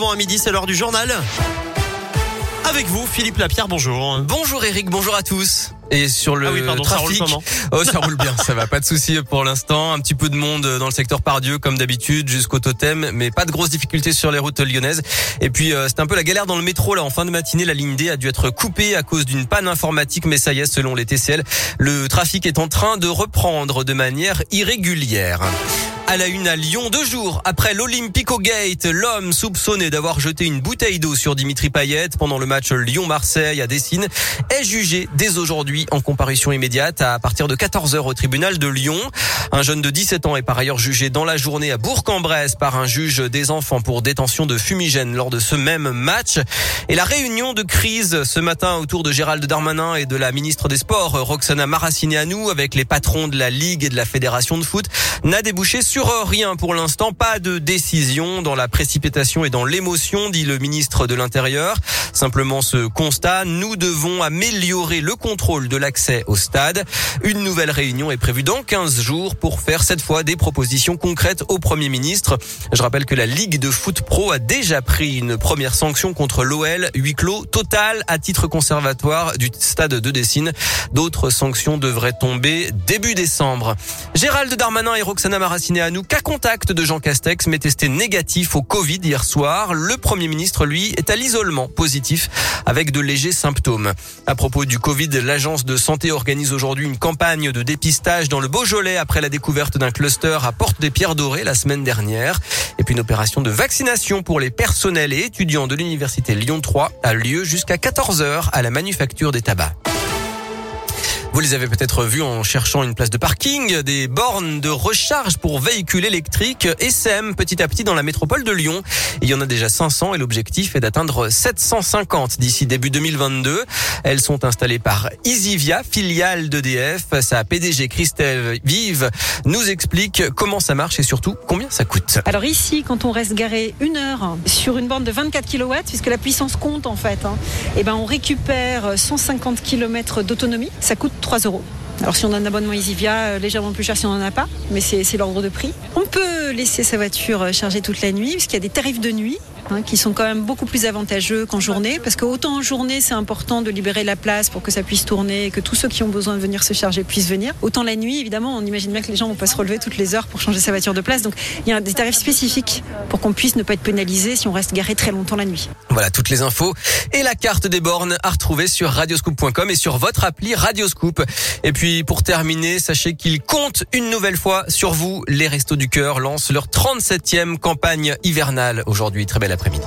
avant à midi, c'est l'heure du journal. Avec vous, Philippe Lapierre, bonjour. Bonjour Eric, bonjour à tous. Et sur le ah oui, pardon, trafic, ça roule oh, ça roule bien, ça va, pas de souci pour l'instant. Un petit peu de monde dans le secteur Pardieu comme d'habitude jusqu'au totem, mais pas de grosses difficultés sur les routes lyonnaises. Et puis euh, c'est un peu la galère dans le métro là. En fin de matinée, la ligne D a dû être coupée à cause d'une panne informatique, mais ça y est, selon les TCL, le trafic est en train de reprendre de manière irrégulière. À la une à Lyon, deux jours après l'Olympico Gate, l'homme soupçonné d'avoir jeté une bouteille d'eau sur Dimitri Payet pendant le match Lyon-Marseille à Dessine est jugé dès aujourd'hui en comparution immédiate à partir de 14h au tribunal de Lyon. Un jeune de 17 ans est par ailleurs jugé dans la journée à Bourg-en-Bresse par un juge des enfants pour détention de fumigène lors de ce même match. Et la réunion de crise ce matin autour de Gérald Darmanin et de la ministre des Sports Roxana Maracineanu avec les patrons de la Ligue et de la Fédération de foot n'a débouché sur rien pour l'instant, pas de décision dans la précipitation et dans l'émotion, dit le ministre de l'Intérieur. Simplement ce constat, nous devons améliorer le contrôle de l'accès au stade. Une nouvelle réunion est prévue dans 15 jours pour faire cette fois des propositions concrètes au Premier ministre. Je rappelle que la Ligue de foot pro a déjà pris une première sanction contre l'OL, huis clos total à titre conservatoire du stade de Dessine. D'autres sanctions devraient tomber début décembre. Gérald Darmanin et Roxana Maracineanu nous cas contact de Jean Castex, mais testé négatif au Covid hier soir. Le Premier ministre, lui, est à l'isolement positif avec de légers symptômes. À propos du Covid, l'agence de santé organise aujourd'hui une campagne de dépistage dans le Beaujolais après la découverte d'un cluster à Porte des Pierres Dorées la semaine dernière. Et puis une opération de vaccination pour les personnels et étudiants de l'université Lyon 3 a lieu jusqu'à 14h à la manufacture des tabacs. Vous les avez peut-être vus en cherchant une place de parking, des bornes de recharge pour véhicules électriques SM petit à petit dans la métropole de Lyon. Il y en a déjà 500 et l'objectif est d'atteindre 750 d'ici début 2022. Elles sont installées par Easyvia, filiale d'EDF. Sa PDG Christelle Vive nous explique comment ça marche et surtout combien ça coûte. Alors ici, quand on reste garé une heure sur une borne de 24 kW, puisque la puissance compte en fait, hein, et ben on récupère 150 km d'autonomie. Ça coûte 3 euros. Alors si on a un abonnement EasyVia, euh, légèrement plus cher si on n'en a pas, mais c'est l'ordre de prix. On peut laisser sa voiture euh, chargée toute la nuit, puisqu'il y a des tarifs de nuit hein, qui sont quand même beaucoup plus avantageux qu'en journée, parce qu'autant en journée c'est important de libérer la place pour que ça puisse tourner et que tous ceux qui ont besoin de venir se charger puissent venir. Autant la nuit, évidemment, on imagine bien que les gens vont pas se relever toutes les heures pour changer sa voiture de place. Donc il y a des tarifs spécifiques pour qu'on puisse ne pas être pénalisé si on reste garé très longtemps la nuit. Voilà toutes les infos et la carte des bornes à retrouver sur radioscoop.com et sur votre appli Radioscoop. Et puis pour terminer, sachez qu'ils comptent une nouvelle fois sur vous. Les Restos du Cœur lancent leur 37e campagne hivernale aujourd'hui. Très bel après-midi.